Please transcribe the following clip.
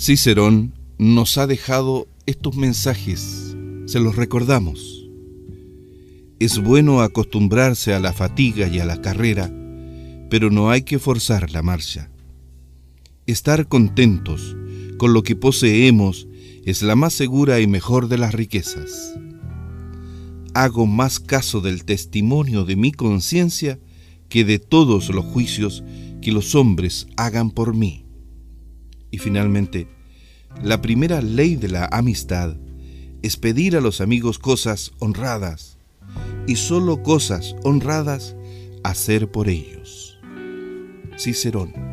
Cicerón nos ha dejado estos mensajes, se los recordamos. Es bueno acostumbrarse a la fatiga y a la carrera, pero no hay que forzar la marcha. Estar contentos con lo que poseemos es la más segura y mejor de las riquezas. Hago más caso del testimonio de mi conciencia que de todos los juicios que los hombres hagan por mí. Y finalmente, la primera ley de la amistad es pedir a los amigos cosas honradas y solo cosas honradas hacer por ellos. Cicerón